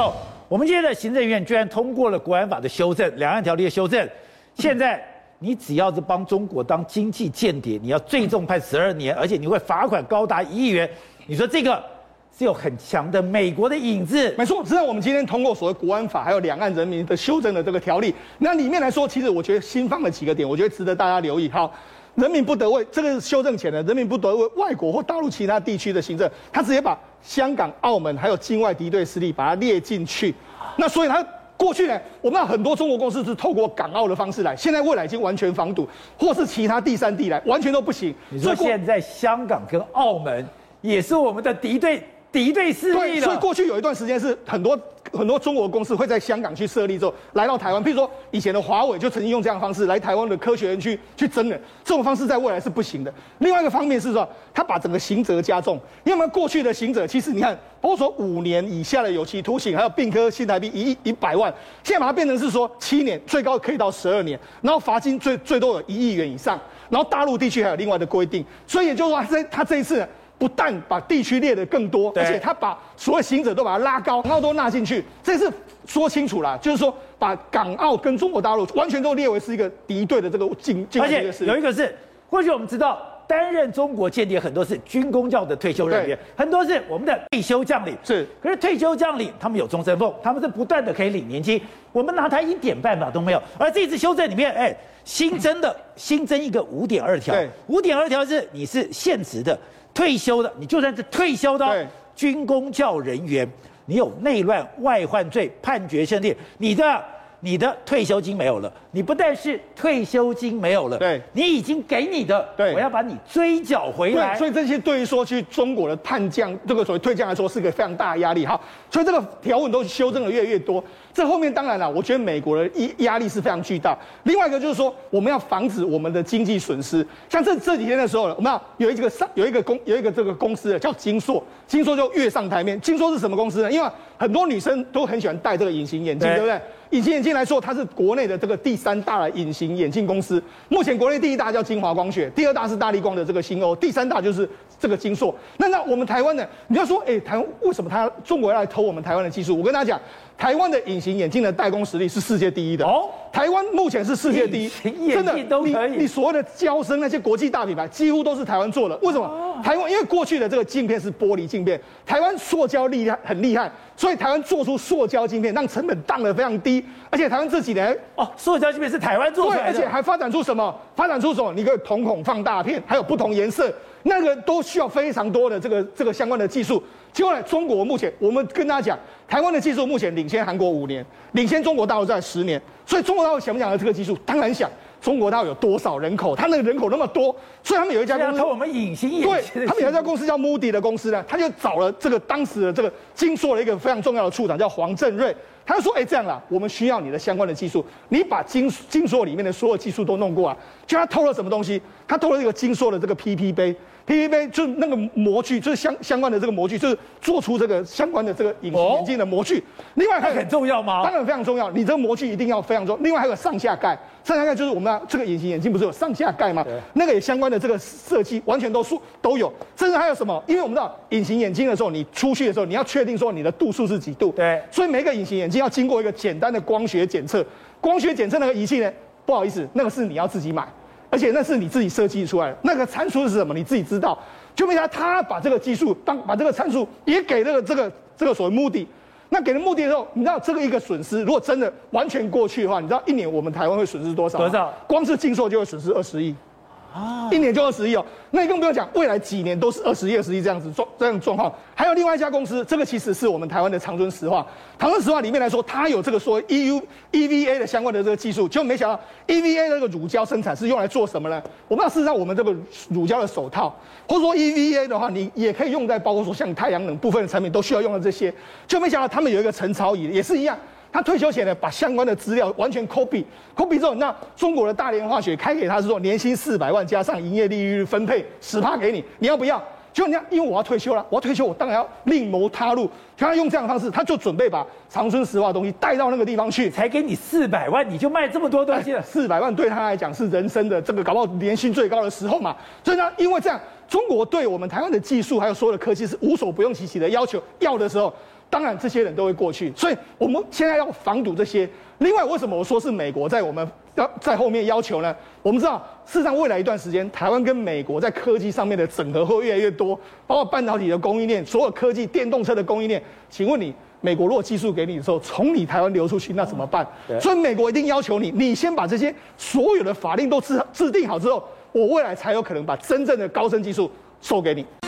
哦，我们今天的行政院居然通过了国安法的修正，两岸条例的修正。现在你只要是帮中国当经济间谍，你要最重判十二年，而且你会罚款高达一亿元。你说这个是有很强的美国的影子？没错，实际我们今天通过所谓国安法，还有两岸人民的修正的这个条例，那里面来说，其实我觉得新放了几个点，我觉得值得大家留意。好。人民不得为这个修正前的，人民不得为外国或大陆其他地区的行政，他直接把香港、澳门还有境外敌对势力把它列进去。那所以他过去呢，我们很多中国公司是透过港澳的方式来，现在未来已经完全防堵，或是其他第三地来，完全都不行。你说现在香港跟澳门也是我们的敌对敌对势力了。所以过去有一段时间是很多。很多中国公司会在香港去设立之后，来到台湾。譬如说，以前的华为就曾经用这样的方式来台湾的科学园区去征人，这种方式在未来是不行的。另外一个方面是说，他把整个刑责加重，因为我们过去的刑责其实你看，包括说五年以下的有期徒刑，还有并科新台币一一百万，现在把它变成是说七年，最高可以到十二年，然后罚金最最多有一亿元以上，然后大陆地区还有另外的规定，所以也就是说他这他这一次。不但把地区列得更多，而且他把所有行者都把它拉高，然后都纳进去，这是说清楚了，就是说把港澳跟中国大陆完全都列为是一个敌对的这个境境。而且有一个是，或许我们知道担任中国间谍很多是军工教的退休人员，很多是我们的退休将领。是，可是退休将领他们有终身俸，他们是不断的可以领年金，我们拿他一点办法都没有。而这次修正里面，哎，新增的新增一个五点二条，五点二条是你是现职的。退休的，你就算是退休的军工教人员，你有内乱外患罪判决胜利，你的你的退休金没有了。你不但是退休金没有了，对，你已经给你的，对，我要把你追缴回来。所以这些对于说去中国的叛将，这个所谓退将来说，是个非常大的压力哈。所以这个条文都修正的越来越多。这后面当然了，我觉得美国的压压力是非常巨大。另外一个就是说，我们要防止我们的经济损失。像这这几天的时候，我们要有一个上有一个公有一个这个公司叫金硕，金硕就跃上台面。金硕是什么公司呢？因为很多女生都很喜欢戴这个隐形眼镜，对不对？隐形眼镜来说，它是国内的这个第三大的隐形眼镜公司。目前国内第一大叫晶华光学，第二大是大力光的这个新欧，第三大就是这个金硕。那那我们台湾呢？你要说，哎，台湾为什么他中国要来偷我们台湾的技术？我跟大家讲。台湾的隐形眼镜的代工实力是世界第一的哦。台湾目前是世界第一，真的，你你所谓的娇生那些国际大品牌几乎都是台湾做的。为什么？台湾因为过去的这个镜片是玻璃镜片，台湾塑胶厉害很厉害，所以台湾做出塑胶镜片，让成本降得非常低。而且台湾这几年哦，塑胶镜片是台湾做的，而且还发展出什么？发展出什么？你可以瞳孔放大片，还有不同颜色。那个都需要非常多的这个这个相关的技术。结果呢，中国目前我们跟大家讲，台湾的技术目前领先韩国五年，领先中国大陆在十年。所以中国大陆想不想要这个技术？当然想。中国大陆有多少人口？他那个人口那么多，所以他们有一家公司，偷我们隐形眼镜。对，他们有一家公司叫 Moody 的公司呢，他就找了这个当时的这个金硕的一个非常重要的处长叫黄振瑞。他就说：“哎，这样啦，我们需要你的相关的技术，你把金金硕里面的所有技术都弄过来。就他偷了什么东西？他偷了这个金硕的这个 PP 杯，PP 杯就是那个模具，就是相相关的这个模具，就是做出这个相关的这个隐形眼镜的模具。哦、另外还很重要吗？当然非常重要，你这个模具一定要非常重要。另外还有上下盖，上下盖就是我们这个隐形眼镜不是有上下盖吗？那个也相关的这个设计完全都数都有。甚至还有什么？因为我们知道隐形眼镜的时候，你出去的时候，你要确定说你的度数是几度。对，所以每个隐形眼镜。要经过一个简单的光学检测，光学检测那个仪器呢？不好意思，那个是你要自己买，而且那是你自己设计出来的。那个参数是什么？你自己知道。就为啥他把这个技术当把这个参数也给这个这个这个所谓目的？那给了目的的时候，你知道这个一个损失，如果真的完全过去的话，你知道一年我们台湾会损失多少？多少？光是禁售就会损失二十亿。啊，一年就二十亿哦，那你更不用讲，未来几年都是二十亿、二十亿这样子状这样状况。还有另外一家公司，这个其实是我们台湾的长春石化。长春石化里面来说，它有这个说 EU EVA 的相关的这个技术，结果没想到 EVA 的这个乳胶生产是用来做什么呢？我们要事实上，我们这个乳胶的手套，或者说 EVA 的话，你也可以用在包括说像太阳能部分的产品都需要用到这些，就没想到他们有一个陈朝仪也是一样。他退休前呢，把相关的资料完全 copy，copy 之后，那中国的大连化学开给他是说年薪四百万加上营业利率分配十趴给你，你要不要？就你要，因为我要退休了，我要退休，我当然要另谋他路。就他用这样的方式，他就准备把长春石化的东西带到那个地方去，才给你四百万，你就卖这么多东西了。四百万对他来讲是人生的这个搞不好年薪最高的时候嘛。所以呢，因为这样，中国对我们台湾的技术还有所有的科技是无所不用其极的要求，要的时候。当然这些人都会过去。所以我们现在要防堵这些。另外，为什么我说是美国在我们要在后面要求呢？我们知道，事实上未来一段时间，台湾跟美国在科技上面的整合会越来越多，包括半导体的供应链、所有科技、电动车的供应链。请问你，美国如果技术给你的时候，从你台湾流出去，那怎么办？所以美国一定要求你，你先把这些所有的法令都制制定好之后，我未来才有可能把真正的高深技术授给你。